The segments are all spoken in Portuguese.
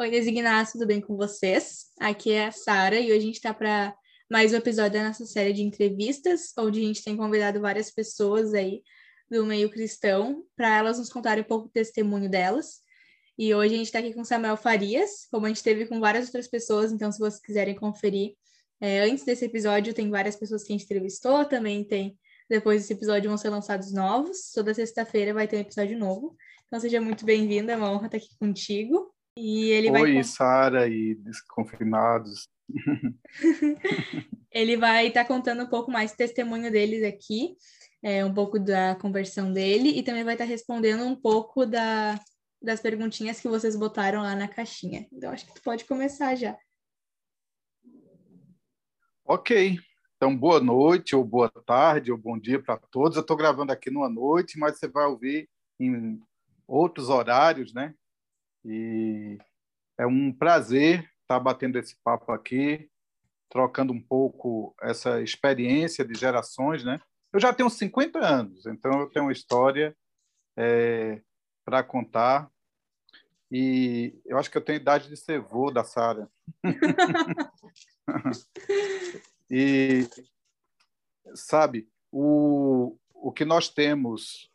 Oi, designados, tudo bem com vocês? Aqui é a Sara e hoje a gente está para mais um episódio da nossa série de entrevistas, onde a gente tem convidado várias pessoas aí do meio cristão para elas nos contarem um pouco do testemunho delas. E hoje a gente está aqui com Samuel Farias, como a gente teve com várias outras pessoas, então se vocês quiserem conferir, é, antes desse episódio tem várias pessoas que a gente entrevistou, também tem, depois desse episódio vão ser lançados novos, toda sexta-feira vai ter um episódio novo. Então seja muito bem-vinda, é uma honra estar aqui contigo. E ele Oi, vai... Sara e desconfinados. ele vai estar tá contando um pouco mais testemunho deles aqui, é, um pouco da conversão dele, e também vai estar tá respondendo um pouco da, das perguntinhas que vocês botaram lá na caixinha. Então, acho que tu pode começar já. Ok. Então, boa noite, ou boa tarde, ou bom dia para todos. Eu estou gravando aqui numa noite, mas você vai ouvir em outros horários, né? E é um prazer estar batendo esse papo aqui, trocando um pouco essa experiência de gerações, né? Eu já tenho 50 anos, então eu tenho uma história é, para contar. E eu acho que eu tenho idade de ser vô da Sara. e, sabe, o, o que nós temos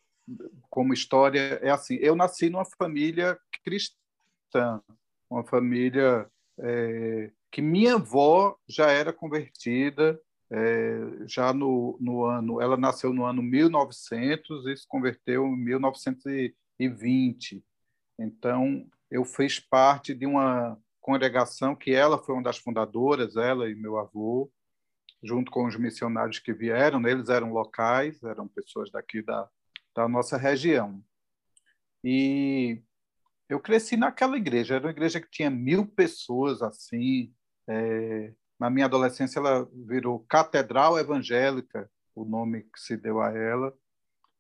como história é assim: eu nasci numa família cristã, uma família é, que minha avó já era convertida, é, já no, no ano, ela nasceu no ano 1900 e se converteu em 1920. Então, eu fiz parte de uma congregação que ela foi uma das fundadoras, ela e meu avô, junto com os missionários que vieram, né? eles eram locais, eram pessoas daqui da, da nossa região. E eu cresci naquela igreja, era uma igreja que tinha mil pessoas assim. É, na minha adolescência, ela virou Catedral Evangélica, o nome que se deu a ela.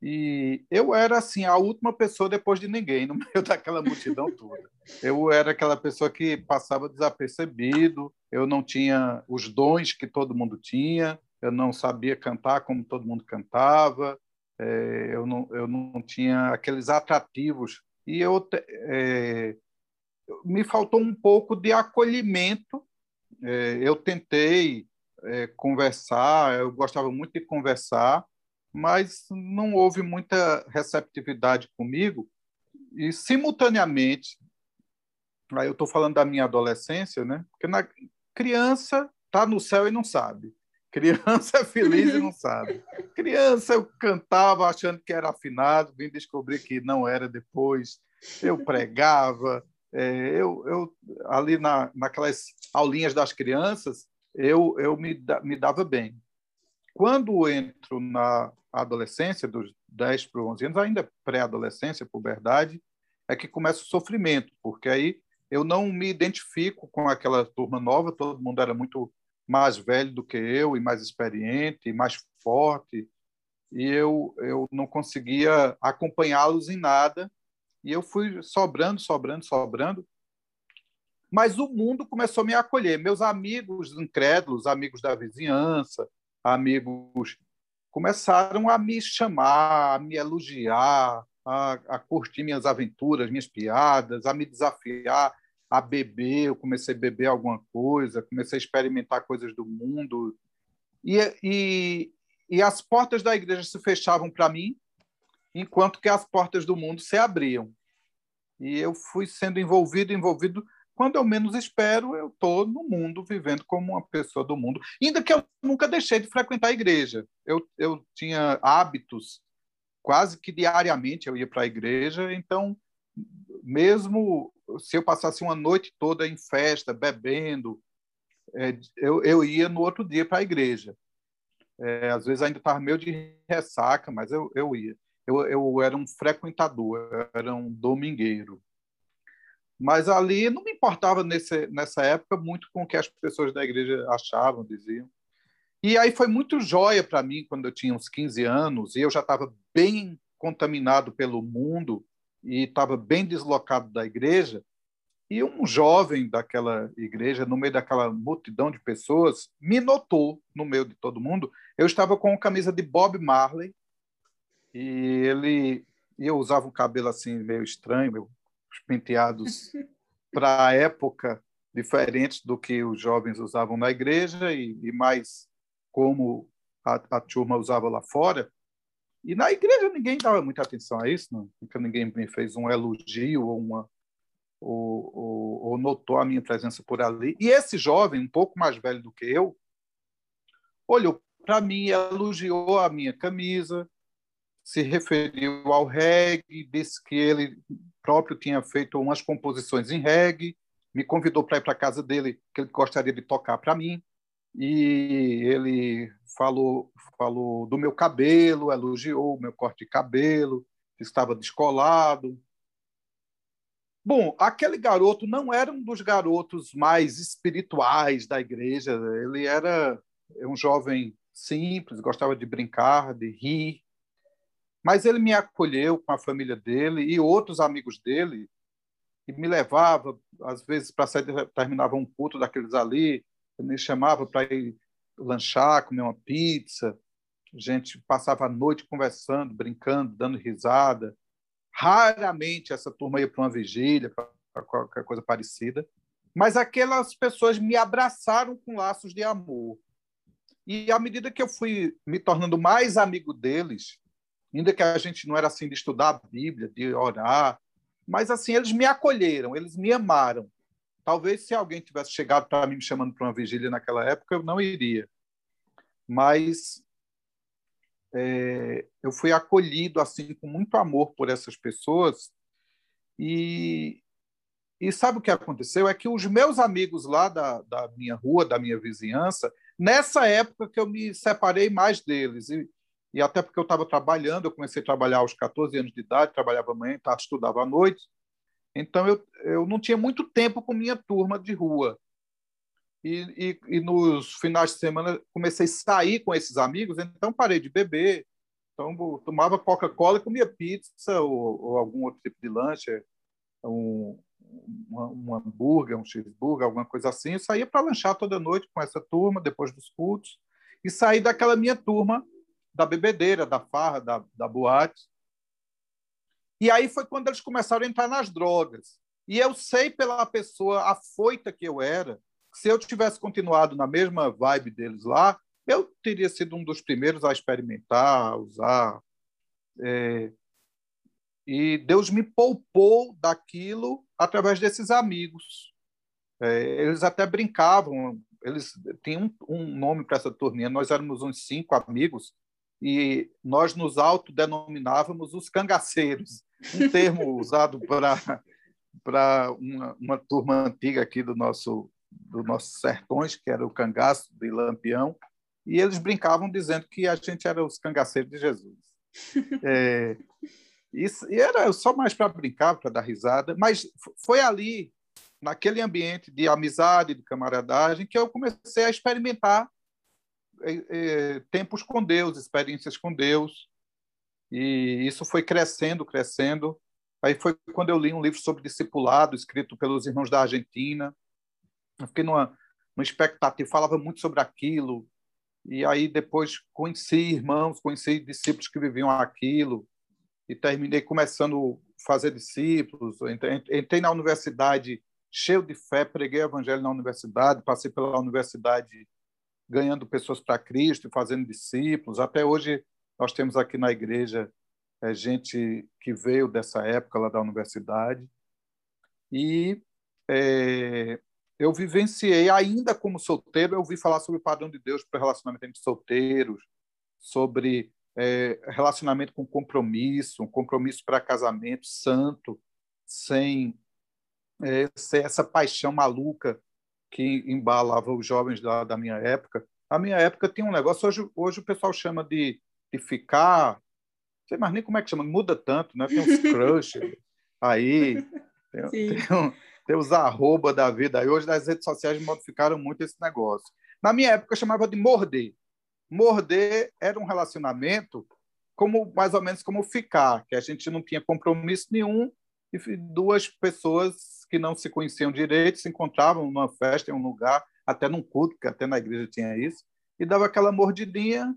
E eu era assim a última pessoa depois de ninguém no meio daquela multidão toda. Eu era aquela pessoa que passava desapercebido. Eu não tinha os dons que todo mundo tinha. Eu não sabia cantar como todo mundo cantava. É, eu, não, eu não tinha aqueles atrativos e eu é, me faltou um pouco de acolhimento. É, eu tentei é, conversar, eu gostava muito de conversar, mas não houve muita receptividade comigo. E simultaneamente, aí eu estou falando da minha adolescência, né? Porque na criança está no céu e não sabe. Criança é feliz e não sabe. Criança eu cantava achando que era afinado, vim descobrir que não era depois. Eu pregava, é, eu, eu ali na, naquelas aulinhas das crianças, eu, eu me, me dava bem. Quando entro na adolescência, dos 10 para 11 anos, ainda pré-adolescência, puberdade, é que começa o sofrimento, porque aí eu não me identifico com aquela turma nova, todo mundo era muito mais velho do que eu e mais experiente, e mais forte, e eu eu não conseguia acompanhá-los em nada, e eu fui sobrando, sobrando, sobrando. Mas o mundo começou a me acolher. Meus amigos incrédulos, amigos da vizinhança, amigos começaram a me chamar, a me elogiar, a, a curtir minhas aventuras, minhas piadas, a me desafiar a beber, eu comecei a beber alguma coisa, comecei a experimentar coisas do mundo. E, e, e as portas da igreja se fechavam para mim, enquanto que as portas do mundo se abriam. E eu fui sendo envolvido, envolvido. Quando eu menos espero, eu estou no mundo, vivendo como uma pessoa do mundo. Ainda que eu nunca deixei de frequentar a igreja. Eu, eu tinha hábitos, quase que diariamente eu ia para a igreja, então, mesmo se eu passasse uma noite toda em festa, bebendo, é, eu, eu ia no outro dia para a igreja. É, às vezes ainda estava meio de ressaca, mas eu, eu ia. Eu, eu era um frequentador, era um domingueiro. Mas ali não me importava nesse, nessa época muito com o que as pessoas da igreja achavam, diziam. E aí foi muito joia para mim quando eu tinha uns 15 anos e eu já estava bem contaminado pelo mundo e estava bem deslocado da igreja, e um jovem daquela igreja, no meio daquela multidão de pessoas, me notou no meio de todo mundo. Eu estava com a camisa de Bob Marley e ele e eu usava um cabelo assim meio estranho, meus penteados para a época diferentes do que os jovens usavam na igreja e, e mais como a, a, turma usava lá fora. E na igreja ninguém dava muita atenção a isso, não. Nunca ninguém me fez um elogio ou uma ou, ou, ou, notou a minha presença por ali. E esse jovem, um pouco mais velho do que eu, olhou para mim, elogiou a minha camisa, se referiu ao reggae, disse que ele próprio tinha feito umas composições em reggae, me convidou para ir para a casa dele, que ele gostaria de tocar para mim, e ele falou falou do meu cabelo, elogiou o meu corte de cabelo, estava descolado. Bom, aquele garoto não era um dos garotos mais espirituais da igreja, ele era um jovem simples, gostava de brincar, de rir, mas ele me acolheu com a família dele e outros amigos dele e me levava, às vezes, para sair, terminava um culto daqueles ali, me chamava para ir lanchar, comer uma pizza. A gente passava a noite conversando, brincando, dando risada. Raramente essa turma ia para uma vigília, para qualquer coisa parecida. Mas aquelas pessoas me abraçaram com laços de amor. E à medida que eu fui me tornando mais amigo deles, ainda que a gente não era assim de estudar a Bíblia, de orar, mas assim eles me acolheram, eles me amaram. Talvez se alguém tivesse chegado para mim me chamando para uma vigília naquela época, eu não iria. Mas é, eu fui acolhido assim com muito amor por essas pessoas e e sabe o que aconteceu? É que os meus amigos lá da, da minha rua, da minha vizinhança, nessa época que eu me separei mais deles. E, e até porque eu estava trabalhando, eu comecei a trabalhar aos 14 anos de idade, trabalhava manhã, estudava à noite. Então, eu, eu não tinha muito tempo com minha turma de rua. E, e, e nos finais de semana comecei a sair com esses amigos, então parei de beber. Então, tomava Coca-Cola e comia pizza ou, ou, algum outro tipo de lanche, um, um, um hambúrguer, um cheeseburger, alguma coisa assim. Eu saía para lanchar toda noite com essa turma, depois dos cultos, e saí daquela minha turma da bebedeira, da farra, da, da boate. E aí foi quando eles começaram a entrar nas drogas. E eu sei pela pessoa afoita que eu era, que se eu tivesse continuado na mesma vibe deles lá, eu teria sido um dos primeiros a experimentar, a usar. É... E Deus me poupou daquilo através desses amigos. É, eles até brincavam, eles tinham um, um nome para essa turminha. Nós éramos uns cinco amigos e nós nos autodenominávamos os cangaceiros, um termo usado para uma, uma turma antiga aqui do nosso do nossos sertões, que era o cangaço de Lampião, e eles brincavam dizendo que a gente era os cangaceiros de Jesus. É, isso, e era só mais para brincar, para dar risada, mas foi ali, naquele ambiente de amizade, de camaradagem, que eu comecei a experimentar é, é, tempos com Deus, experiências com Deus. E isso foi crescendo, crescendo. Aí foi quando eu li um livro sobre discipulado, escrito pelos irmãos da Argentina. Eu fiquei numa, numa expectativa, falava muito sobre aquilo. E aí depois conheci irmãos, conheci discípulos que viviam aquilo. E terminei começando a fazer discípulos. Entrei na universidade cheio de fé, preguei o evangelho na universidade, passei pela universidade ganhando pessoas para Cristo, fazendo discípulos. Até hoje nós temos aqui na igreja é, gente que veio dessa época lá da universidade. E é, eu vivenciei, ainda como solteiro, eu ouvi falar sobre o padrão de Deus para relacionamento entre solteiros, sobre é, relacionamento com compromisso, um compromisso para casamento santo, sem é, essa paixão maluca que embalava os jovens da, da minha época. A minha época tinha um negócio, hoje, hoje o pessoal chama de, de ficar, não sei mais nem como é que chama, muda tanto, né? Tem uns crush aí, tem, tem, um, tem os arroba da vida aí. Hoje nas redes sociais modificaram muito esse negócio. Na minha época chamava de morder. Morder era um relacionamento como mais ou menos como ficar, que a gente não tinha compromisso nenhum e duas pessoas que não se conheciam direito se encontravam numa festa, em um lugar, até num culto, que até na igreja tinha isso, e dava aquela mordidinha,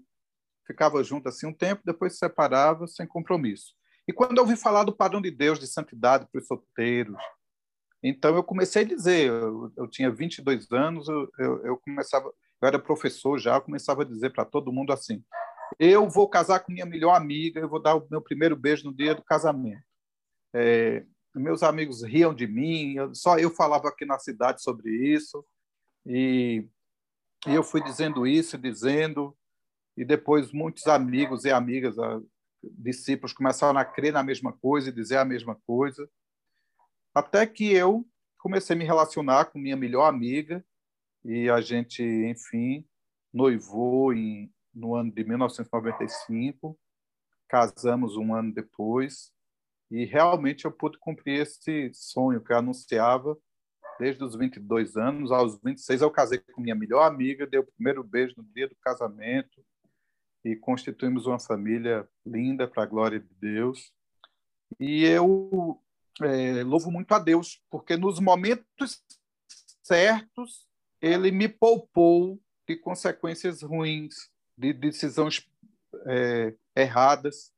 ficava junto assim um tempo, depois se separava sem compromisso. E quando eu ouvi falar do padrão de Deus de santidade para os solteiros, Então eu comecei a dizer, eu, eu tinha 22 anos, eu, eu, eu começava, eu era professor já, eu começava a dizer para todo mundo assim: eu vou casar com minha melhor amiga, eu vou dar o meu primeiro beijo no dia do casamento. É, meus amigos riam de mim, só eu falava aqui na cidade sobre isso, e, e eu fui dizendo isso, dizendo, e depois muitos amigos e amigas, ah, discípulos, começaram a crer na mesma coisa e dizer a mesma coisa, até que eu comecei a me relacionar com minha melhor amiga, e a gente, enfim, noivou em, no ano de 1995, casamos um ano depois, e realmente eu pude cumprir esse sonho que eu anunciava desde os 22 anos. Aos 26 eu casei com minha melhor amiga, dei o primeiro beijo no dia do casamento e constituímos uma família linda para a glória de Deus. E eu é, louvo muito a Deus, porque nos momentos certos ele me poupou de consequências ruins, de decisões é, erradas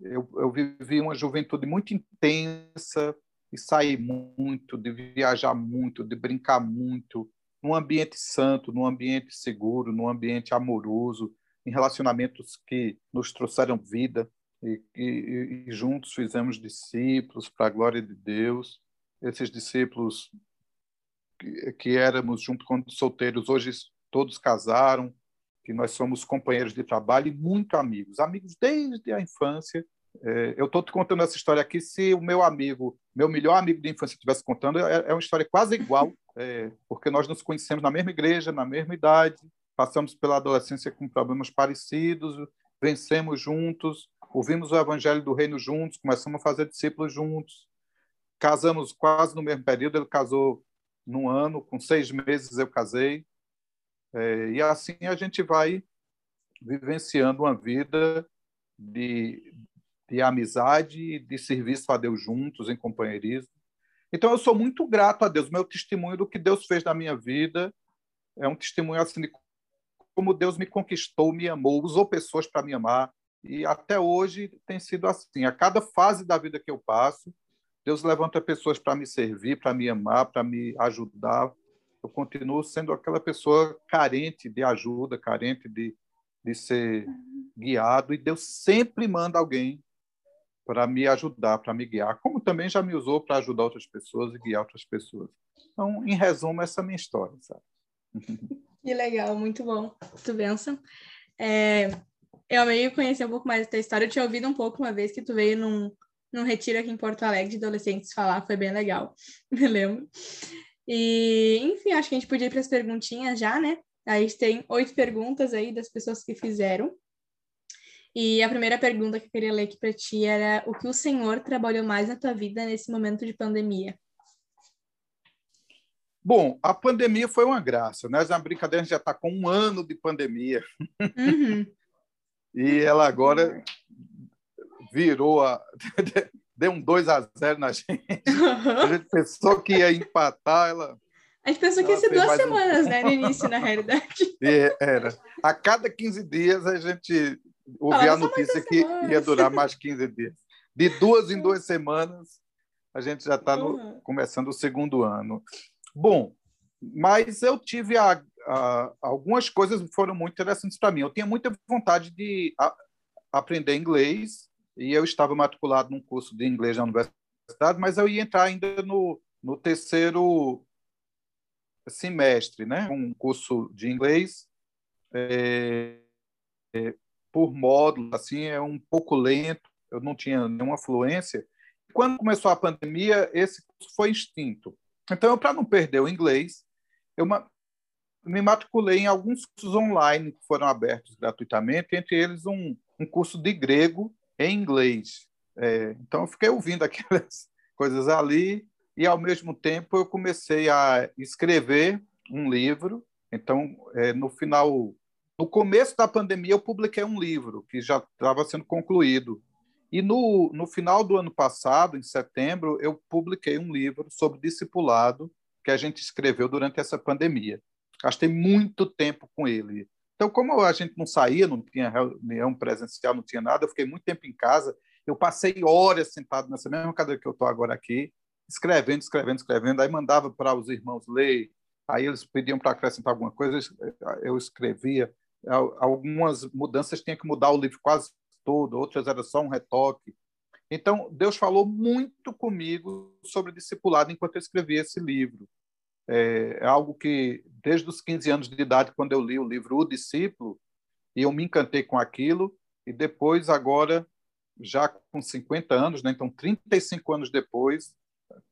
eu, eu vivi uma juventude muito intensa e saí muito, de viajar muito, de brincar muito, num ambiente santo, num ambiente seguro, num ambiente amoroso, em relacionamentos que nos trouxeram vida e, e, e juntos fizemos discípulos para a glória de Deus. Esses discípulos que, que éramos junto quando solteiros, hoje todos casaram, que nós somos companheiros de trabalho e muito amigos, amigos desde a infância. É, eu estou te contando essa história aqui. Se o meu amigo, meu melhor amigo de infância, estivesse contando, é, é, uma história quase igual, é, porque nós nos conhecemos na mesma igreja, na mesma idade, passamos pela adolescência com problemas parecidos, vencemos juntos, ouvimos o evangelho do reino juntos, começamos a fazer discípulos juntos, casamos quase no mesmo período. Ele casou num ano, com seis meses eu casei. É, e assim a gente vai vivenciando uma vida de, de amizade de serviço a Deus juntos, em companheirismo. Então, eu sou muito grato a Deus. Meu testemunho do que Deus fez na minha vida é um testemunho assim de como Deus me conquistou, me amou, usou pessoas para me amar. E até hoje tem sido assim. A cada fase da vida que eu passo, Deus levanta pessoas para me servir, para me amar, para me ajudar eu continuo sendo aquela pessoa carente de ajuda, carente de, de ser guiado, e Deus sempre manda alguém para me ajudar, para me guiar, como também já me usou para ajudar outras pessoas e guiar outras pessoas. Então, em resumo, essa é a minha história, sabe? Que legal, muito bom. Tu benção. É, eu amei conhecer um pouco mais da tua história. Eu tinha ouvido um pouco uma vez que tu veio num, num retiro aqui em Porto Alegre de adolescentes falar, foi bem legal, me lembro. E, enfim, acho que a gente podia ir para as perguntinhas já, né? A gente tem oito perguntas aí das pessoas que fizeram. E a primeira pergunta que eu queria ler aqui para ti era: o que o Senhor trabalhou mais na tua vida nesse momento de pandemia? Bom, a pandemia foi uma graça, né? Na brincadeira, a gente já está com um ano de pandemia. Uhum. e ela agora virou a. deu um 2 a 0 na gente. A gente pensou que ia empatar, ela. A gente pensou que ia ser duas semanas, um... né, no início, na realidade. É, era. A cada 15 dias a gente ouvia a notícia que semanas. ia durar mais 15 dias. De duas em duas semanas, a gente já está uhum. começando o segundo ano. Bom, mas eu tive a, a, algumas coisas foram muito interessantes para mim. Eu tinha muita vontade de a, aprender inglês e eu estava matriculado num curso de inglês na universidade, mas eu ia entrar ainda no, no terceiro semestre, né? Um curso de inglês é, é, por módulo, assim, é um pouco lento. Eu não tinha nenhuma fluência. Quando começou a pandemia, esse curso foi extinto. Então, para não perder o inglês, eu me matriculei em alguns cursos online que foram abertos gratuitamente, entre eles um, um curso de grego em inglês. É, então, eu fiquei ouvindo aquelas coisas ali e, ao mesmo tempo, eu comecei a escrever um livro. Então, é, no final, no começo da pandemia, eu publiquei um livro que já estava sendo concluído. E no, no final do ano passado, em setembro, eu publiquei um livro sobre discipulado que a gente escreveu durante essa pandemia. Gastei muito tempo com ele. Então, como a gente não saía, não tinha reunião presencial, não tinha nada, eu fiquei muito tempo em casa. Eu passei horas sentado nessa mesma cadeira que eu estou agora aqui, escrevendo, escrevendo, escrevendo, aí mandava para os irmãos ler, aí eles pediam para acrescentar alguma coisa, eu escrevia. Algumas mudanças tinha que mudar o livro quase todo, outras era só um retoque. Então, Deus falou muito comigo sobre discipulado enquanto eu escrevia esse livro. É, é algo que, desde os 15 anos de idade, quando eu li o livro O Discípulo, e eu me encantei com aquilo, e depois, agora, já com 50 anos, né? então 35 anos depois,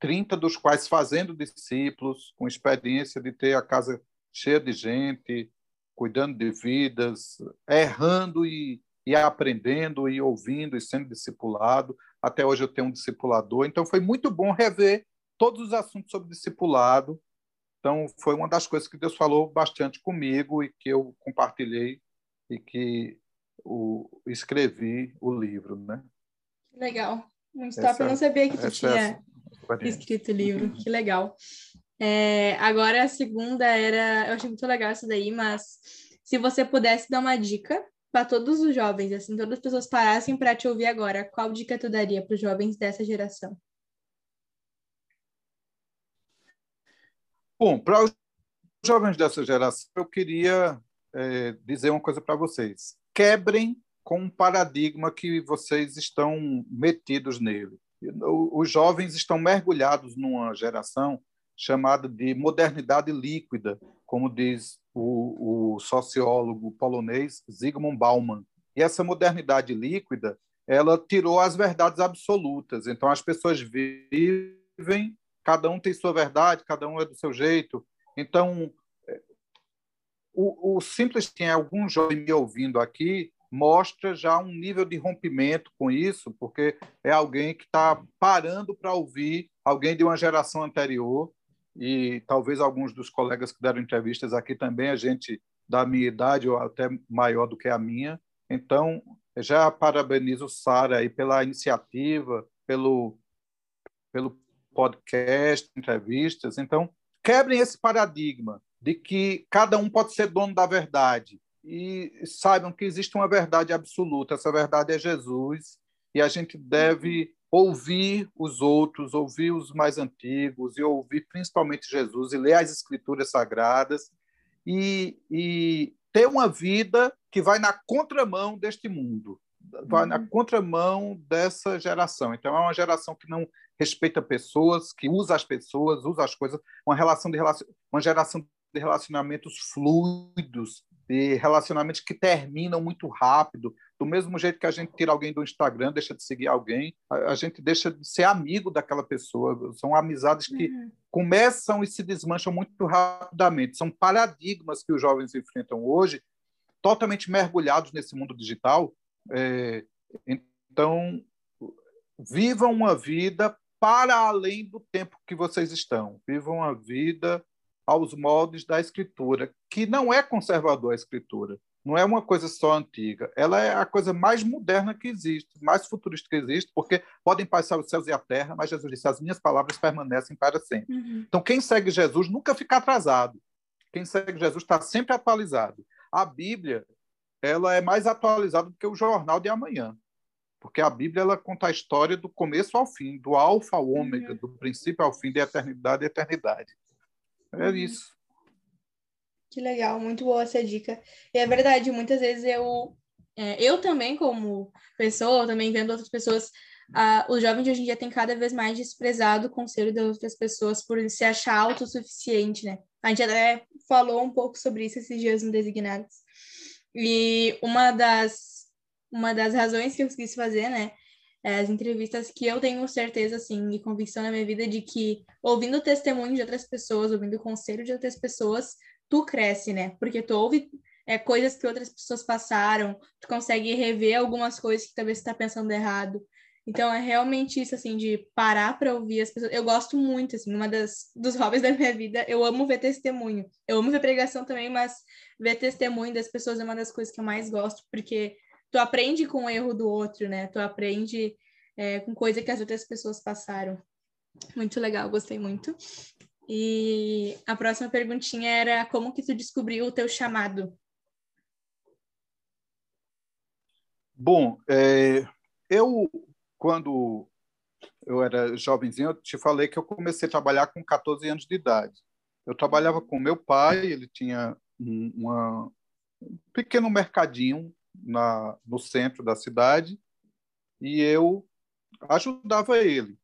30 dos quais fazendo discípulos, com experiência de ter a casa cheia de gente, cuidando de vidas, errando e, e aprendendo e ouvindo e sendo discipulado. Até hoje eu tenho um discipulador, então foi muito bom rever todos os assuntos sobre discipulado. Então foi uma das coisas que Deus falou bastante comigo e que eu compartilhei e que o, escrevi o livro, né? Legal, muito top. Essa, eu não sabia que tu tinha é escrito o livro, que legal. É, agora a segunda era, eu achei muito legal essa daí, mas se você pudesse dar uma dica para todos os jovens, assim, todas as pessoas parassem para te ouvir agora, qual dica tu daria para os jovens dessa geração? Bom, para os jovens dessa geração, eu queria é, dizer uma coisa para vocês. Quebrem com um paradigma que vocês estão metidos nele. Os jovens estão mergulhados numa geração chamada de modernidade líquida, como diz o, o sociólogo polonês Zygmunt Bauman. E essa modernidade líquida, ela tirou as verdades absolutas. Então as pessoas vivem, cada um tem sua verdade, cada um é do seu jeito. Então o, o simples tem algum jovem me ouvindo aqui mostra já um nível de rompimento com isso, porque é alguém que está parando para ouvir alguém de uma geração anterior e talvez alguns dos colegas que deram entrevistas aqui também, a gente da minha idade ou até maior do que a minha. Então, já parabenizo Sara aí pela iniciativa, pelo pelo podcast, entrevistas. Então, quebrem esse paradigma de que cada um pode ser dono da verdade e saibam que existe uma verdade absoluta. Essa verdade é Jesus e a gente deve ouvir os outros, ouvir os mais antigos e ouvir principalmente Jesus e ler as Escrituras Sagradas e, e ter uma vida que vai na contramão deste mundo, vai na uhum. contramão dessa geração. Então é uma geração que não respeita pessoas, que usa as pessoas, usa as coisas, uma relação de uma geração de relacionamentos fluidos, de relacionamentos que terminam muito rápido. Do mesmo jeito que a gente tira alguém do Instagram, deixa de seguir alguém, a, gente deixa de ser amigo daquela pessoa. São amizades que uhum. começam e se desmancham muito rapidamente. São paradigmas que os jovens enfrentam hoje, totalmente mergulhados nesse mundo digital. É, então, vivam uma vida para além do tempo que vocês estão. Vivam a vida aos moldes da escritura, que não é conservador a escritura, não é uma coisa só antiga, ela é a coisa mais moderna que existe, mais futurista que existe, porque podem passar os céus e a terra, mas Jesus disse: as minhas palavras permanecem para sempre. Uhum. Então, quem segue Jesus nunca fica atrasado. Quem segue Jesus está sempre atualizado. A Bíblia ela é mais atualizada do que o jornal de amanhã, porque a Bíblia ela conta a história do começo ao fim, do alfa ao ômega, uhum. do princípio ao fim, da eternidade à eternidade. É uhum. isso. Que legal, muito boa essa dica. E é verdade, muitas vezes eu, é, eu também, como pessoa, também vendo outras pessoas, uh, os jovens de hoje em dia têm cada vez mais desprezado o conselho das outras pessoas por se achar autossuficiente, né? A gente até falou um pouco sobre isso esses dias no Designados. E uma das, uma das razões que eu quis fazer, né, as entrevistas que eu tenho certeza, assim, e convicção na minha vida de que ouvindo o testemunho de outras pessoas, ouvindo o conselho de outras pessoas, tu cresce, né? Porque tu ouve é, coisas que outras pessoas passaram, tu consegue rever algumas coisas que talvez você está pensando errado. Então é realmente isso, assim, de parar para ouvir as pessoas. Eu gosto muito, assim, uma das dos hobbies da minha vida, eu amo ver testemunho. Eu amo ver pregação também, mas ver testemunho das pessoas é uma das coisas que eu mais gosto, porque tu aprende com o erro do outro, né? Tu aprende é, com coisa que as outras pessoas passaram. Muito legal, gostei muito. E a próxima perguntinha era como que tu descobriu o teu chamado? Bom, é, eu quando eu era jovenzinho, eu te falei que eu comecei a trabalhar com 14 anos de idade. Eu trabalhava com meu pai, ele tinha um, uma, um pequeno mercadinho na, no centro da cidade e eu ajudava ele.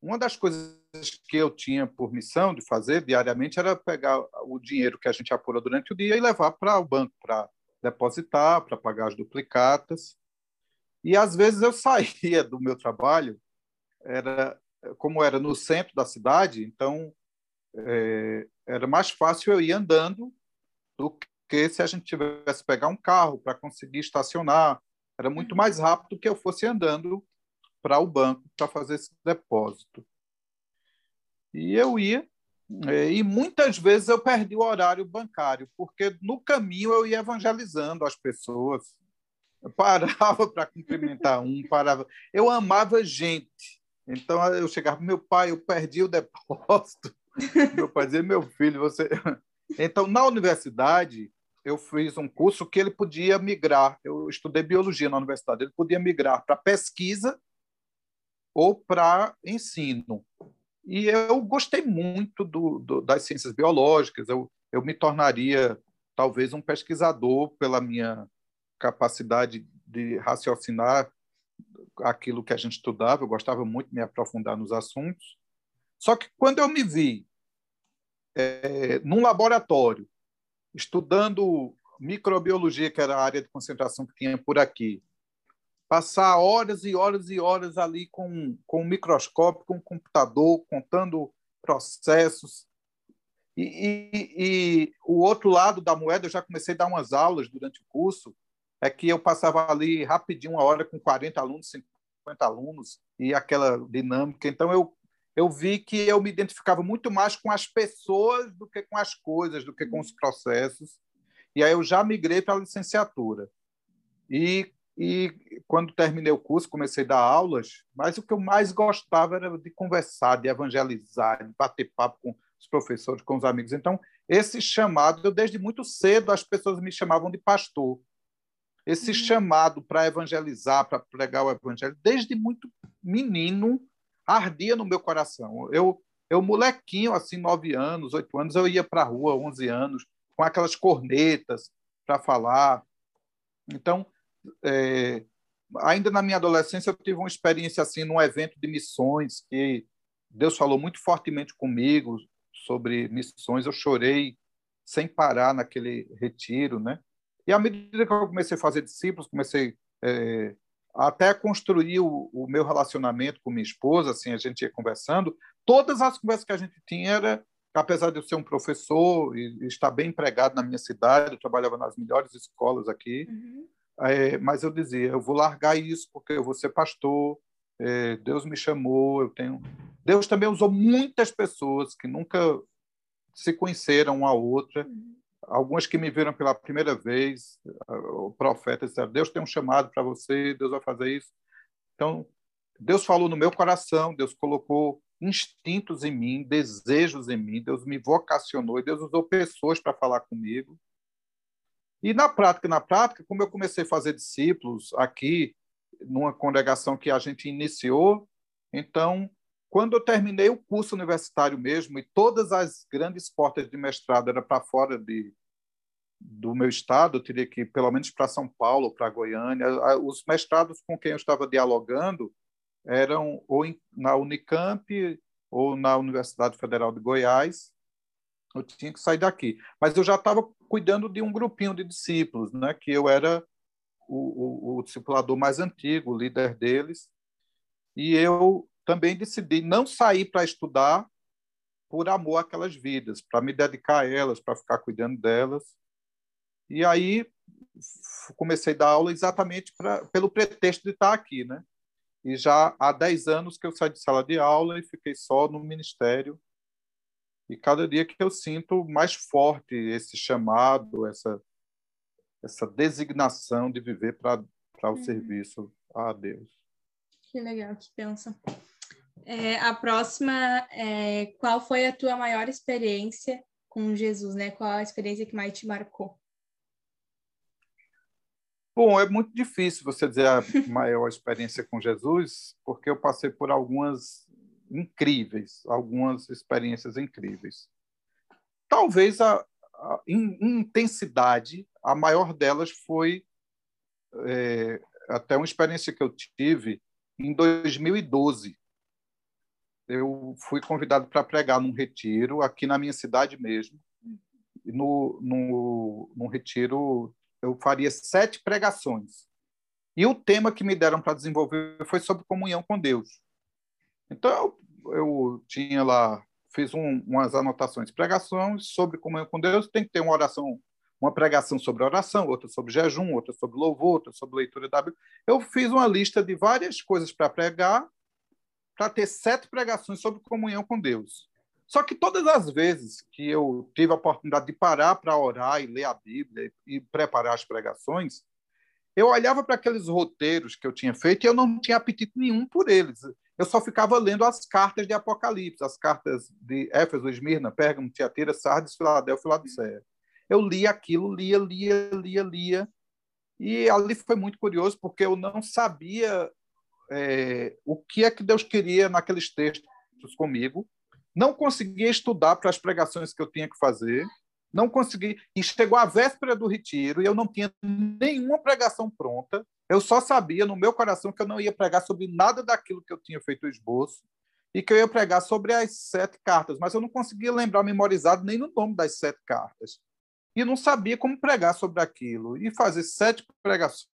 Uma das coisas que eu tinha por missão de fazer diariamente era pegar o dinheiro que a gente apura durante o dia e levar para o banco para depositar, para pagar as duplicatas. E às vezes eu saía do meu trabalho, era como era no centro da cidade, então é, era mais fácil eu ir andando do que se a gente tivesse pegar um carro para conseguir estacionar. Era muito mais rápido que eu fosse andando para o banco para fazer esse depósito. E eu ia, é, e muitas vezes eu perdi o horário bancário, porque no caminho eu ia evangelizando as pessoas. Eu parava para cumprimentar um, parava. Eu amava gente. Então eu chegava, meu pai, eu perdi o depósito. Meu pai dizia, meu filho, você. Então, na universidade, eu fiz um curso que ele podia migrar. Eu estudei biologia na universidade. Ele podia migrar para pesquisa ou para ensino. E eu gostei muito do, do, das ciências biológicas. Eu, eu me tornaria talvez um pesquisador pela minha capacidade de raciocinar aquilo que a gente estudava. Eu gostava muito de me aprofundar nos assuntos. Só que quando eu me vi é, num laboratório, estudando microbiologia, que era a área de concentração que tinha por aqui, passar horas e horas e horas ali com, com um microscópio, com um computador, contando processos. E, e, e, o outro lado da moeda, eu já comecei a dar umas aulas durante o curso, é que eu passava ali rapidinho, uma hora com 40 alunos, 50 alunos, e aquela dinâmica. Então, eu eu vi que eu me identificava muito mais com as pessoas do que com as coisas, do que com os processos. E aí eu já migrei para a licenciatura. E, e quando terminei o curso, comecei a dar aulas, mas o que eu mais gostava era de conversar, de evangelizar, de bater papo com os professores, com os amigos. Então, esse chamado, eu desde muito cedo as pessoas me chamavam de pastor. Esse uhum. chamado para evangelizar, para pregar o evangelho, desde muito menino, ardia no meu coração. Eu, eu molequinho, assim, nove anos, oito anos, eu ia para a rua, onze anos, com aquelas cornetas para falar. Então, é, ainda na minha adolescência, eu tive uma experiência assim num evento de missões que Deus falou muito fortemente comigo sobre missões. Eu chorei sem parar naquele retiro, né? E à medida que eu comecei a fazer discípulos, comecei é, até construir o, o, meu relacionamento com minha esposa, assim, a gente ia conversando, todas as conversas que a gente tinha era, apesar de eu ser um professor e, estar bem empregado na minha cidade, eu trabalhava nas melhores escolas aqui, uhum. é, mas eu dizia, eu vou largar isso porque eu vou ser pastor, é, Deus me chamou, eu tenho... Deus também usou muitas pessoas que nunca se conheceram uma a outra, uhum algumas que me viram pela primeira vez, o profeta disse: Deus tem um chamado para você, Deus vai fazer isso. Então, Deus falou no meu coração, Deus colocou instintos em mim, desejos em mim, Deus me vocacionou e Deus usou pessoas para falar comigo. E na prática, na prática, como eu comecei a fazer discípulos aqui, numa congregação que a gente iniciou, então, quando eu terminei o curso universitário mesmo, e todas as grandes portas de mestrado eram para fora de, do meu estado, eu teria que ir pelo menos para São Paulo, para Goiânia. Os mestrados com quem eu estava dialogando eram ou na Unicamp ou na Universidade Federal de Goiás. Eu tinha que sair daqui. Mas eu já estava cuidando de um grupinho de discípulos, né? que eu era o, o, o discipulador mais antigo, o líder deles. E eu também decidi não sair para estudar por amor àquelas vidas, para me dedicar a elas, para ficar cuidando delas. E aí comecei a dar aula exatamente pra, pelo pretexto de estar aqui, né? E já há 10 anos que eu saí de sala de aula e fiquei só no ministério. E cada dia que eu sinto mais forte esse chamado, essa essa designação de viver para o uhum. serviço a Deus. Que legal, que pensa. É, a próxima é qual foi a tua maior experiência com Jesus, né? Qual a experiência que mais te marcou? Bom, é muito difícil você dizer a maior experiência com Jesus, porque eu passei por algumas incríveis, algumas experiências incríveis. Talvez a, a em intensidade, a maior delas foi é, até uma experiência que eu tive em 2012. Eu fui convidado para pregar num retiro aqui na minha cidade mesmo. No, no, num retiro eu faria sete pregações. E o tema que me deram para desenvolver foi sobre comunhão com Deus. Então, eu, eu tinha lá, fiz um, umas anotações, pregações sobre comunhão com Deus, tem que ter uma oração, uma pregação sobre oração, outra sobre jejum, outra sobre louvor, outra sobre leitura da Bíblia. Eu fiz uma lista de várias coisas para pregar, para ter sete pregações sobre comunhão com Deus. Só que todas as vezes que eu tive a oportunidade de parar para orar e ler a Bíblia e preparar as pregações, eu olhava para aqueles roteiros que eu tinha feito e eu não tinha apetite nenhum por eles. Eu só ficava lendo as cartas de Apocalipse, as cartas de Éfeso, Esmirna, Pérgamo, Tiatira, Sardes, Filadélfia Laodiceia. Eu lia aquilo, lia, lia, lia, lia. E ali foi muito curioso, porque eu não sabia é, o que é que Deus queria naqueles textos comigo não conseguia estudar para as pregações que eu tinha que fazer, não consegui. E chegou a véspera do retiro e eu não tinha nenhuma pregação pronta. Eu só sabia no meu coração que eu não ia pregar sobre nada daquilo que eu tinha feito o esboço e que eu ia pregar sobre as sete cartas, mas eu não conseguia lembrar memorizado nem no nome das sete cartas. E não sabia como pregar sobre aquilo. E fazer sete pregações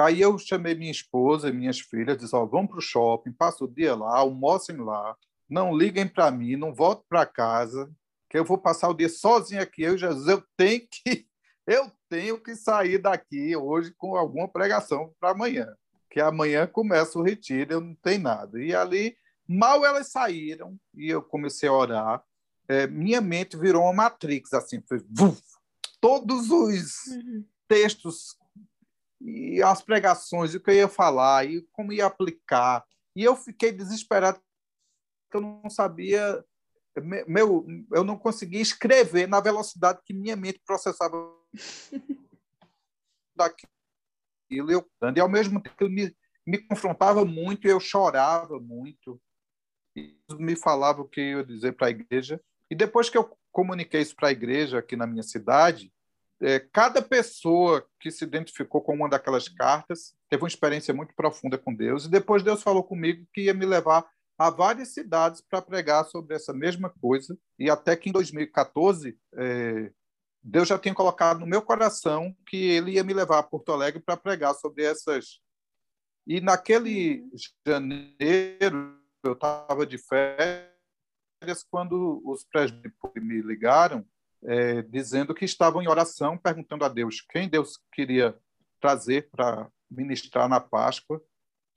aí eu chamei minha esposa e minhas filhas, disse, ó, vamos para o shopping, passa o dia lá, almocem lá, não liguem para mim, não voltem para casa, que eu vou passar o dia sozinho aqui, eu e Jesus, eu tenho que eu tenho que sair daqui hoje com alguma pregação para amanhã, que amanhã começa o retiro, eu não tenho nada. E ali, mal elas saíram e eu comecei a orar, é, minha mente virou uma matrix, assim, foi, todos os uhum. textos e as pregações, o que eu ia falar, e como ia aplicar. E eu fiquei desesperado, porque eu não sabia, meu, eu não conseguia escrever na velocidade que minha mente processava daquilo. Eu, e ao mesmo tempo me, me confrontava muito, eu chorava muito, e me falava o que eu ia dizer para a igreja. E depois que eu comuniquei isso para a igreja aqui na minha cidade, é, cada pessoa que se identificou com uma daquelas cartas teve uma experiência muito profunda com Deus. E depois Deus falou comigo que ia me levar a várias cidades para pregar sobre essa mesma coisa. E até que em 2014, é, Deus já tinha colocado no meu coração que ele ia me levar a Porto Alegre para pregar sobre essas. E naquele janeiro, eu estava de férias quando os presbíteros me ligaram é, dizendo que estavam em oração, perguntando a Deus quem Deus queria trazer para ministrar na Páscoa,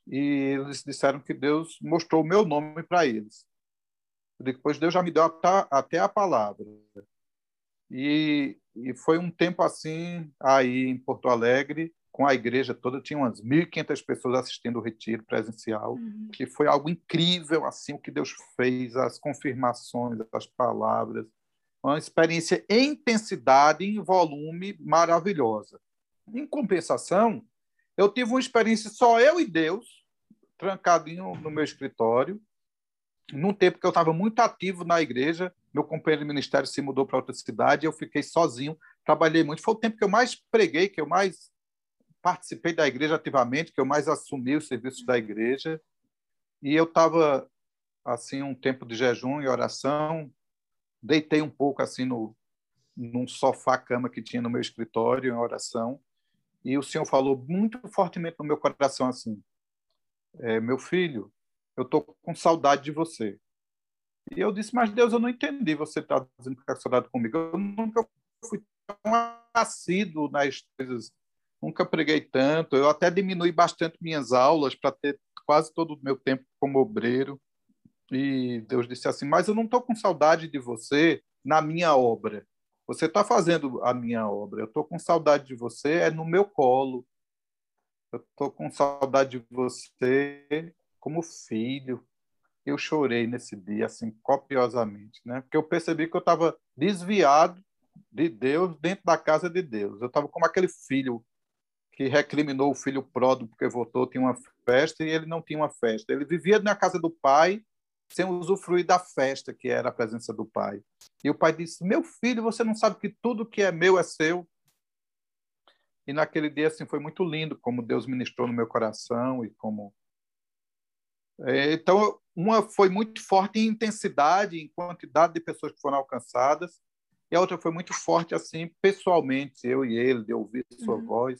e eles disseram que Deus mostrou o meu nome para eles. Depois Deus já me deu até a palavra. E, e foi um tempo assim aí em Porto Alegre, com a igreja toda, tinha umas 1.500 pessoas assistindo o retiro presencial, uhum. que foi algo incrível assim o que Deus fez, as confirmações, as palavras, uma experiência em intensidade em volume maravilhosa. Em compensação, eu tive uma experiência só eu e Deus, trancadinho no meu escritório, num tempo que eu estava muito ativo na igreja, meu companheiro de ministério se mudou para outra cidade, eu fiquei sozinho, trabalhei muito. Foi o tempo que eu mais preguei, que eu mais participei da igreja ativamente, que eu mais assumi os serviços da igreja. E eu estava assim um tempo de jejum e oração, deitei um pouco assim no num sofá cama que tinha no meu escritório em oração e o Senhor falou muito fortemente no meu coração assim é, meu filho eu tô com saudade de você. E eu disse mas Deus eu não entendi você está dizendo que está saudade comigo. Eu nunca fui tão assíduo nas coisas nunca preguei tanto. Eu até diminui bastante minhas aulas para ter quase todo o meu tempo como obreiro e Deus disse assim: Mas eu não estou com saudade de você na minha obra. Você está fazendo a minha obra. Eu estou com saudade de você é no meu colo. Eu estou com saudade de você como filho. Eu chorei nesse dia, assim, copiosamente, né? Porque eu percebi que eu estava desviado de Deus dentro da casa de Deus. Eu estava como aquele filho que recriminou o filho pródigo porque votou, tinha uma festa e ele não tinha uma festa. Ele vivia na casa do pai sem usufruir da festa que era a presença do pai. E o pai disse: Meu filho, você não sabe que tudo que é meu é seu? E naquele dia assim foi muito lindo como Deus ministrou no meu coração e como é, então uma foi muito forte em intensidade, em quantidade de pessoas que foram alcançadas, e a outra foi muito forte assim pessoalmente, eu e ele, de ouvir sua uhum. voz.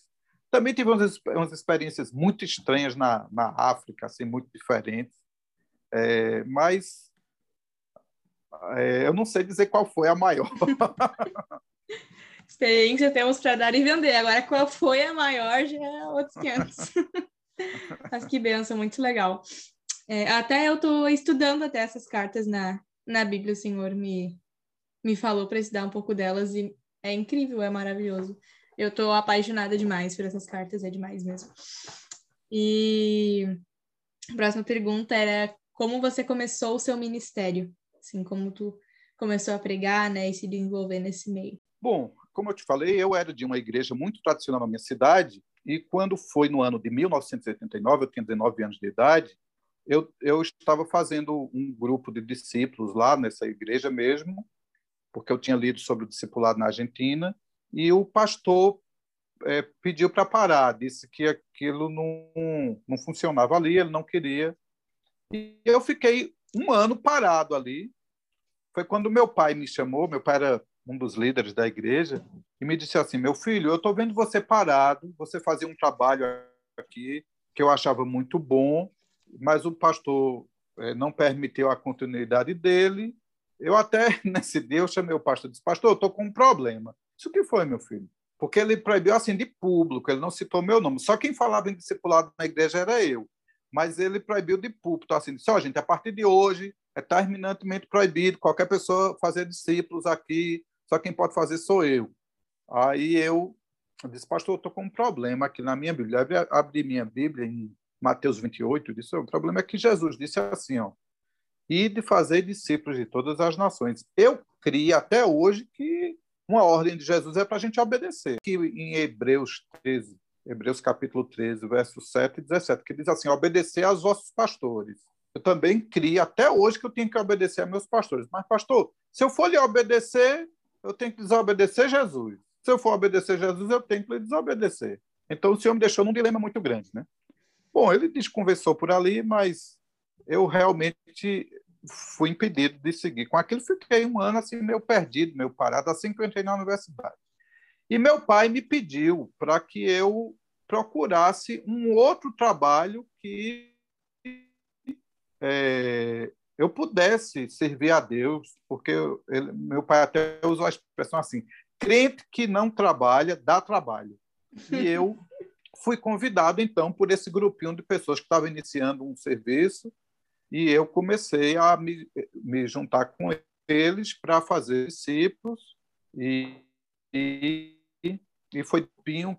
Também tive umas, umas experiências muito estranhas na, na África, assim muito diferentes, é, mas é, eu não sei dizer qual foi a maior. Experiência temos para dar e vender. Agora, qual foi a maior já é outros 500. Mas que benção, muito legal. É, até eu estou estudando até essas cartas na, na Bíblia, o Senhor me, me falou para estudar um pouco delas e é incrível, é maravilhoso. Eu estou apaixonada demais por essas cartas, é demais mesmo. E a próxima pergunta era como você começou o seu ministério? Assim, como tu começou a pregar, né, e se desenvolver nesse meio? Bom, como eu te falei, eu era de uma igreja muito tradicional na minha cidade, e quando foi no ano de 1989, eu tinha 19 anos de idade, eu, eu estava fazendo um grupo de discípulos lá nessa igreja mesmo, porque eu tinha lido sobre o discipulado na Argentina, e o pastor é, pediu para parar, disse que aquilo não, não funcionava ali, ele não queria. E eu fiquei um ano parado ali. Foi quando meu pai me chamou, meu pai era um dos líderes da igreja, e me disse assim: Meu filho, eu estou vendo você parado, você fazia um trabalho aqui que eu achava muito bom, mas o pastor é, não permitiu a continuidade dele. Eu até, nesse dia, eu chamei o pastor e disse: Pastor, eu estou com um problema. Isso que foi, meu filho? Porque ele proibiu assim de público, ele não citou meu nome. Só quem falava em discipulado na igreja era eu. Mas ele proibiu de púlpito, assim, disse: Ó, oh, gente, a partir de hoje é terminantemente proibido qualquer pessoa fazer discípulos aqui, só quem pode fazer sou eu. Aí eu disse, pastor, eu estou com um problema aqui na minha Bíblia. Eu abri minha Bíblia em Mateus 28, disse, o problema é que Jesus disse assim, ó, e de fazer discípulos de todas as nações. Eu criei até hoje que uma ordem de Jesus é para a gente obedecer. Que em Hebreus 13, Hebreus capítulo 13, versos 7 e 17, que diz assim, obedecer aos vossos pastores. Eu também criei até hoje que eu tenho que obedecer a meus pastores. Mas, pastor, se eu for lhe obedecer, eu tenho que desobedecer Jesus. Se eu for obedecer Jesus, eu tenho que desobedecer. Então o Senhor me deixou num dilema muito grande, né? Bom, ele desconversou por ali, mas eu realmente fui impedido de seguir. Com aquilo fiquei um ano assim meio perdido, meio parado, assim que eu entrei na universidade. E meu pai me pediu para que eu procurasse um outro trabalho que é, eu pudesse servir a Deus, porque ele, meu pai até usou a expressão assim: crente que não trabalha, dá trabalho. E eu fui convidado, então, por esse grupinho de pessoas que estavam iniciando um serviço, e eu comecei a me, me juntar com eles para fazer discípulos, e, e, e foi Pinho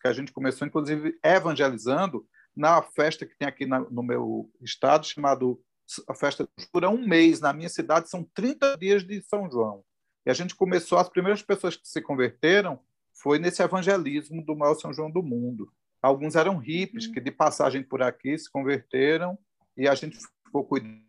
que a gente começou, inclusive, evangelizando na festa que tem aqui na, no meu estado, chamado a festa dura um mês. Na minha cidade são 30 dias de São João. E a gente começou, as primeiras pessoas que se converteram foi nesse evangelismo do maior São João do mundo. Alguns eram hippies que de passagem por aqui se converteram e a gente ficou cuidando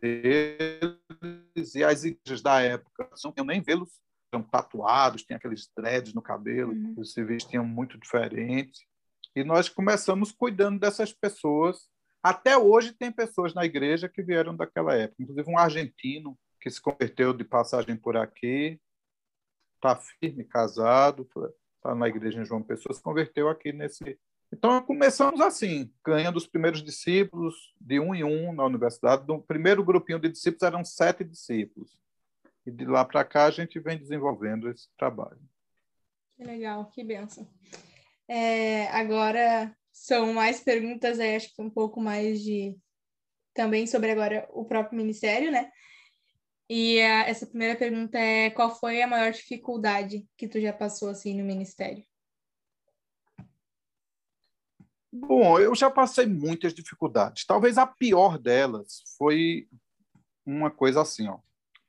deles e as igrejas da época eu nem vê-los eram tatuados, tinha aqueles dreads no cabelo, uhum. se vestiam muito diferente. E nós começamos cuidando dessas pessoas até hoje tem pessoas na igreja que vieram daquela época, inclusive um argentino que se converteu de passagem por aqui, está firme, casado, está na igreja em João Pessoa, se converteu aqui nesse. Então começamos assim, ganhando os primeiros discípulos de um em um na universidade. Do primeiro grupinho de discípulos eram sete discípulos. E de lá para cá a gente vem desenvolvendo esse trabalho. Que legal, que benção. É, agora, são mais perguntas, aí, acho que um pouco mais de também sobre agora o próprio ministério, né? E a, essa primeira pergunta é qual foi a maior dificuldade que tu já passou assim no ministério? Bom, eu já passei muitas dificuldades. Talvez a pior delas foi uma coisa assim, ó.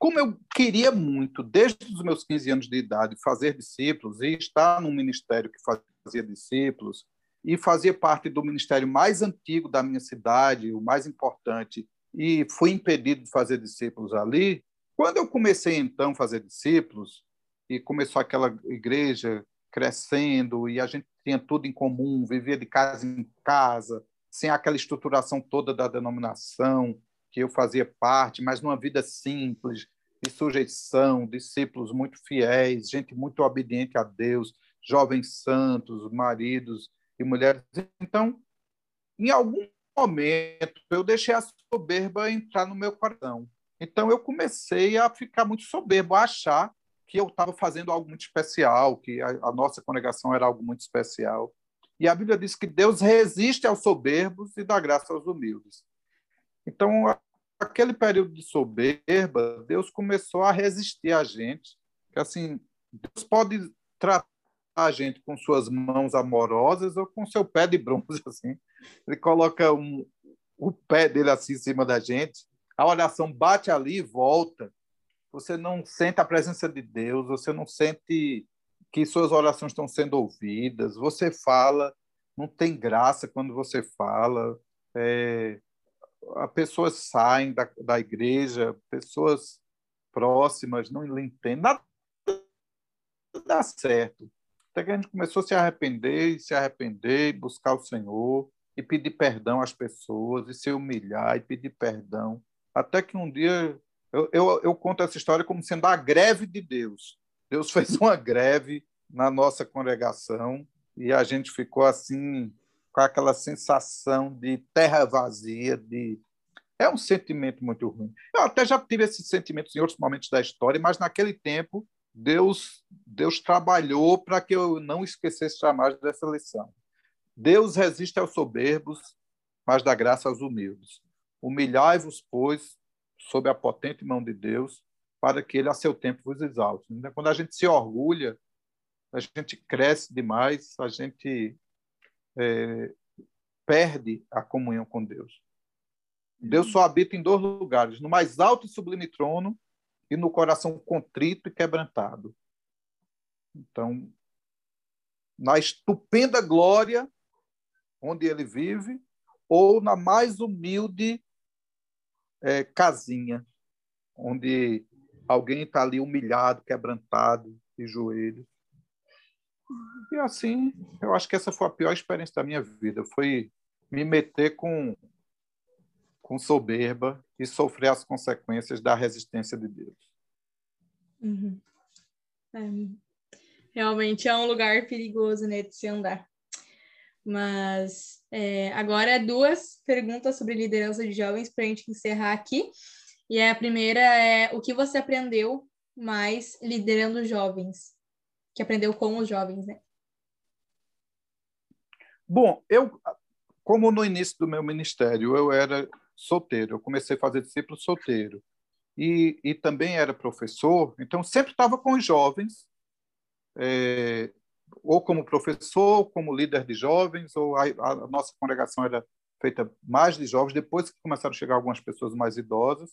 Como eu queria muito, desde os meus 15 anos de idade, fazer discípulos e estar num ministério que fazia discípulos, e fazia parte do ministério mais antigo da minha cidade, o mais importante, e fui impedido de fazer discípulos ali. Quando eu comecei então a fazer discípulos, e começou aquela igreja crescendo, e a gente tinha tudo em comum, vivia de casa em casa, sem aquela estruturação toda da denominação, que eu fazia parte, mas numa vida simples, de sujeição, discípulos muito fiéis, gente muito obediente a Deus, jovens santos, maridos e mulheres. Então, em algum momento, eu deixei a soberba entrar no meu coração. Então, eu comecei a ficar muito soberbo, a achar que eu estava fazendo algo muito especial, que a, a nossa congregação era algo muito especial. E a Bíblia diz que Deus resiste aos soberbos e dá graça aos humildes. Então, aquele período de soberba, Deus começou a resistir a gente. Que, assim, Deus pode tratar a gente com suas mãos amorosas ou com seu pé de bronze, assim. Ele coloca um, o pé dele assim em cima da gente, a oração bate ali e volta. Você não sente a presença de Deus, você não sente que suas orações estão sendo ouvidas, você fala, não tem graça quando você fala. É, pessoas saem da, da igreja, pessoas próximas não entendem, nada dá certo. Até que a gente começou a se arrepender, e se arrepender, e buscar o Senhor, e pedir perdão às pessoas, e se humilhar, e pedir perdão. Até que um dia, eu, eu, eu conto essa história como sendo a greve de Deus. Deus fez uma greve na nossa congregação, e a gente ficou assim com aquela sensação de terra vazia, de é um sentimento muito ruim. Eu até já tive esses sentimentos em outros momentos da história, mas naquele tempo Deus Deus trabalhou para que eu não esquecesse jamais dessa lição. Deus resiste aos soberbos, mas dá graça aos humildes. Humilhai-vos, pois, sob a potente mão de Deus, para que ele a seu tempo vos exalte. Quando a gente se orgulha, a gente cresce demais, a gente é, perde a comunhão com Deus. Deus só habita em dois lugares: no mais alto e sublime trono e no coração contrito e quebrantado. Então, na estupenda glória onde ele vive, ou na mais humilde é, casinha, onde alguém está ali humilhado, quebrantado, de joelhos. E assim, eu acho que essa foi a pior experiência da minha vida. Foi me meter com, com soberba e sofrer as consequências da resistência de Deus. Uhum. É, realmente é um lugar perigoso, né, de se andar. Mas é, agora duas perguntas sobre liderança de jovens para a gente encerrar aqui. E a primeira é o que você aprendeu mais liderando jovens? Que aprendeu com os jovens, né? Bom, eu, como no início do meu ministério, eu era solteiro, eu comecei a fazer discípulo solteiro. E, e também era professor, então sempre estava com os jovens, é, ou como professor, como líder de jovens, ou a, a, nossa congregação era feita mais de jovens, depois que começaram a chegar algumas pessoas mais idosas.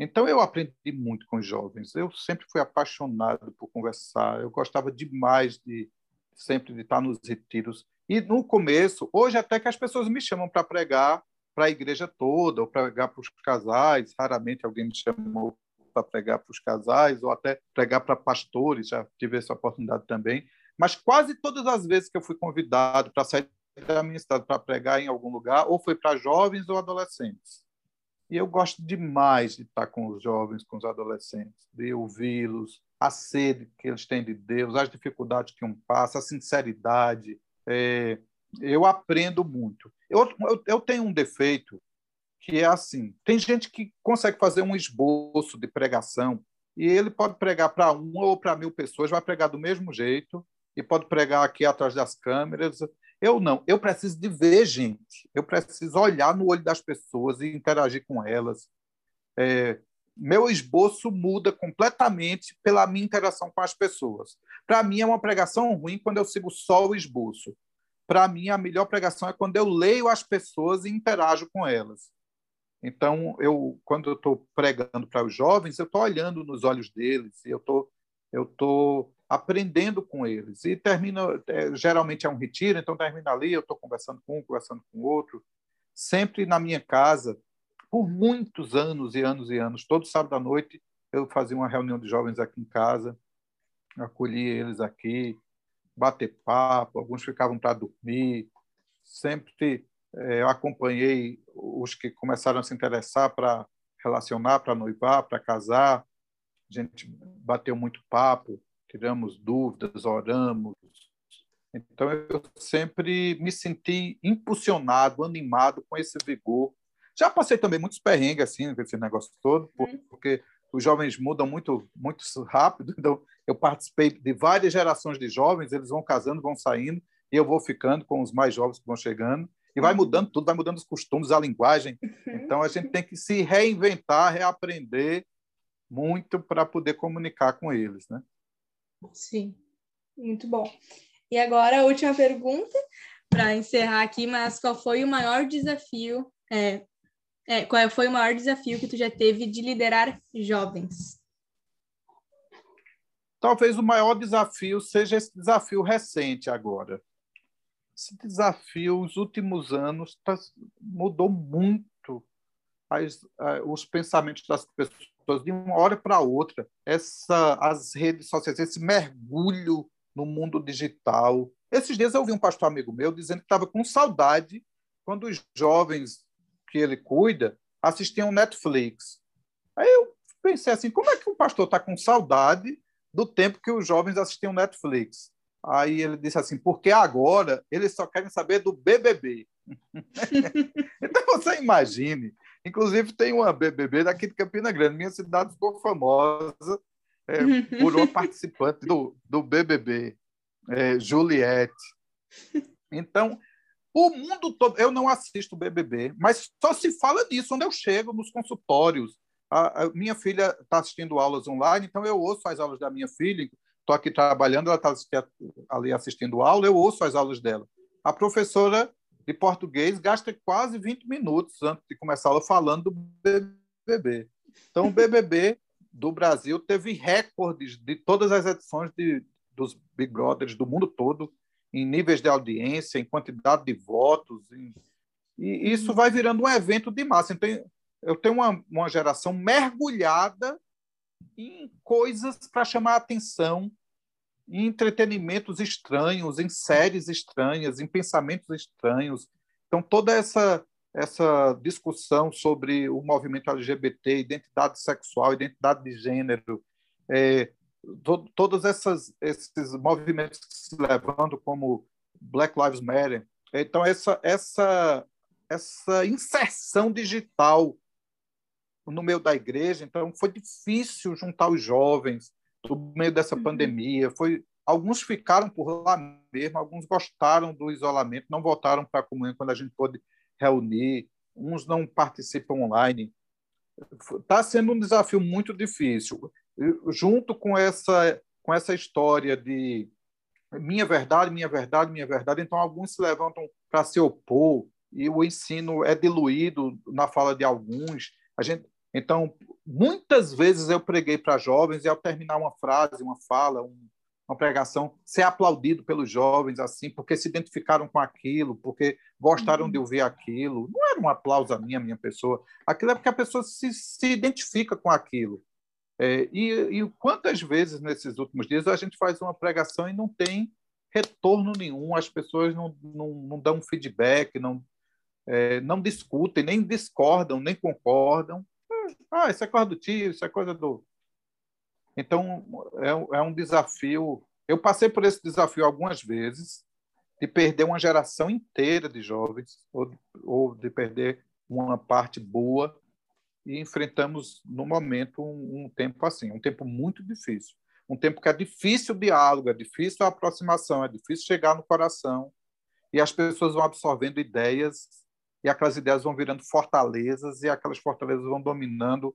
Então eu aprendi muito com os jovens. Eu sempre fui apaixonado por conversar. Eu gostava demais de sempre de estar nos retiros e no começo, hoje até que as pessoas me chamam para pregar para a igreja toda, ou pregar para os casais, raramente alguém me chamou para pregar para os casais, ou até pregar para pastores, já tive essa oportunidade também. Mas quase todas as vezes que eu fui convidado para sair da minha cidade para pregar em algum lugar, ou foi para jovens ou adolescentes. E eu gosto demais de estar com os jovens, com os adolescentes, de ouvi-los, a sede que eles têm de Deus, as dificuldades que um passa, a sinceridade, é, eu aprendo muito. Eu, eu, eu tenho um defeito que é assim: tem gente que consegue fazer um esboço de pregação e ele pode pregar para uma ou para mil pessoas, vai pregar do mesmo jeito e pode pregar aqui atrás das câmeras. Eu não, eu preciso de ver gente, eu preciso olhar no olho das pessoas e interagir com elas. É, meu esboço muda completamente pela minha interação com as pessoas. Para mim, é uma pregação ruim quando eu sigo só o esboço. Para mim, a melhor pregação é quando eu leio as pessoas e interajo com elas. Então, eu, quando eu estou pregando para os jovens, eu estou olhando nos olhos deles, eu estou eu tô aprendendo com eles. E termina, é, geralmente é um retiro, então termina ali, eu estou conversando com um, conversando com outro, sempre na minha casa, por muitos anos e anos e anos, todo sábado à noite, eu fazia uma reunião de jovens aqui em casa, acolhi eles aqui, bater papo, alguns ficavam para dormir, sempre é, eu acompanhei os que começaram a se interessar para relacionar, para noivar, para casar. A gente bateu muito papo, tiramos dúvidas, oramos. Então eu sempre me senti impulsionado, animado com esse vigor. Já passei também muitos perrengues assim, esse negócio todo, uhum. porque os jovens mudam muito muito rápido. Então eu participei de várias gerações de jovens, eles vão casando, vão saindo, e eu vou ficando com os mais jovens que vão chegando. E vai mudando tudo, vai mudando os costumes, a linguagem. Uhum. Então a gente tem que se reinventar, reaprender muito para poder comunicar com eles, né? Sim, muito bom. E agora a última pergunta para encerrar aqui, mas qual foi o maior desafio? É, é, qual foi o maior desafio que tu já teve de liderar jovens? Talvez o maior desafio seja esse desafio recente agora, esse desafio, os últimos anos, tá, mudou muito as, os pensamentos das pessoas de uma hora para outra. Essa, as redes sociais, esse mergulho no mundo digital. Esses dias eu vi um pastor amigo meu dizendo que estava com saudade quando os jovens que ele cuida assistiam Netflix. Aí eu pensei assim, como é que um pastor está com saudade do tempo que os jovens assistiam Netflix? Aí ele disse assim, porque agora eles só querem saber do BBB. então você imagine, inclusive tem uma BBB daqui de Campina Grande, minha cidade ficou famosa é, por uma participante do, do BBB, é, Juliette. Então, o mundo todo, eu não assisto BBB, mas só se fala disso onde eu chego, nos consultórios. A, a minha filha está assistindo aulas online, então eu ouço as aulas da minha filha, estou aqui trabalhando, ela está ali assistindo aula, eu ouço as aulas dela. A professora de português gasta quase 20 minutos antes de começar a falando do BBB. Então, o BBB do Brasil teve recordes de todas as edições de, dos Big Brothers do mundo todo, em níveis de audiência, em quantidade de votos. Em, e isso vai virando um evento de massa. Então, eu tenho uma, uma geração mergulhada em coisas para chamar a atenção, em entretenimentos estranhos, em séries estranhas, em pensamentos estranhos. Então, toda essa, essa discussão sobre o movimento LGBT, identidade sexual, identidade de gênero, é, to, todos essas, esses movimentos que se levando como Black Lives Matter. Então, essa, essa, essa inserção digital no meio da igreja, então foi difícil juntar os jovens no meio dessa uhum. pandemia. Foi alguns ficaram por lá mesmo, alguns gostaram do isolamento, não voltaram para a comunhão quando a gente pôde reunir, uns não participam online. Está sendo um desafio muito difícil. Junto com essa com essa história de minha verdade, minha verdade, minha verdade, então alguns se levantam para se opor e o ensino é diluído na fala de alguns. A gente então, muitas vezes eu preguei para jovens e ao terminar uma frase, uma fala, um, uma pregação, ser aplaudido pelos jovens assim, porque se identificaram com aquilo, porque gostaram uhum. de ouvir aquilo. Não era um aplauso a mim, a minha pessoa. Aquilo é porque a pessoa se, se identifica com aquilo. É, e, e quantas vezes nesses últimos dias a gente faz uma pregação e não tem retorno nenhum, as pessoas não, não, não dão feedback, não, é, não discutem, nem discordam, nem concordam. Ah, isso é coisa do tio, isso é coisa do. Então, é, é um desafio. Eu passei por esse desafio algumas vezes, de perder uma geração inteira de jovens, ou, ou de perder uma parte boa, e enfrentamos, no momento, um, um tempo assim, um tempo muito difícil. Um tempo que é difícil o diálogo, é difícil a aproximação, é difícil chegar no coração, e as pessoas vão absorvendo ideias e aquelas ideias vão virando fortalezas e aquelas fortalezas vão dominando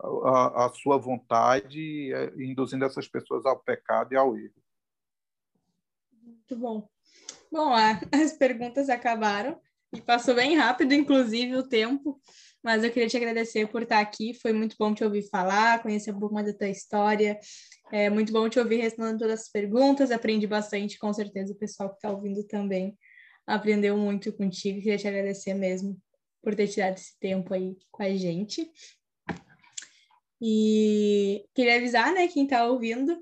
a, a sua vontade eh, induzindo essas pessoas ao pecado e ao erro. Muito bom. Bom, as perguntas acabaram e passou bem rápido, inclusive, o tempo. mas eu queria te agradecer por estar aqui. Foi muito bom te ouvir falar, conhecer um pouco mais da tua história. É muito bom te ouvir respondendo todas as perguntas. Aprendi bastante, com certeza o pessoal que está ouvindo também aprendeu muito contigo. Queria te agradecer mesmo por ter tirado esse tempo aí com a gente. E queria avisar, né, quem está ouvindo,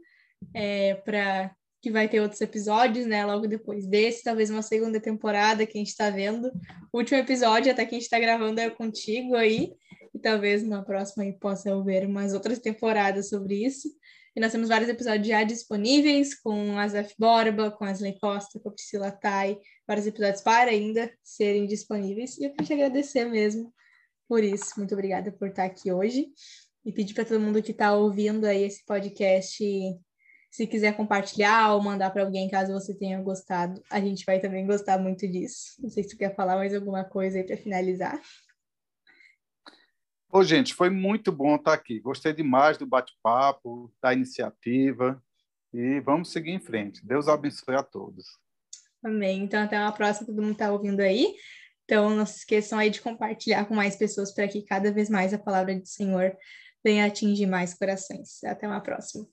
é, para que vai ter outros episódios, né, logo depois desse, talvez uma segunda temporada que a gente está vendo. O último episódio, até que a gente está gravando, é contigo aí, e talvez na próxima aí possa ver umas outras temporadas sobre isso. E nós temos vários episódios já disponíveis, com a Zef Borba, com a Asley Costa, com a Priscila Tai, vários episódios para ainda serem disponíveis. E eu queria te agradecer mesmo por isso. Muito obrigada por estar aqui hoje. E pedir para todo mundo que está ouvindo aí esse podcast, se quiser compartilhar ou mandar para alguém caso você tenha gostado, a gente vai também gostar muito disso. Não sei se tu quer falar mais alguma coisa aí para finalizar. Ô, gente, foi muito bom estar aqui. Gostei demais do bate-papo, da iniciativa. E vamos seguir em frente. Deus abençoe a todos. Amém. Então, até uma próxima, todo mundo está ouvindo aí. Então, não se esqueçam aí de compartilhar com mais pessoas para que cada vez mais a palavra do Senhor venha atingir mais corações. Até uma próxima.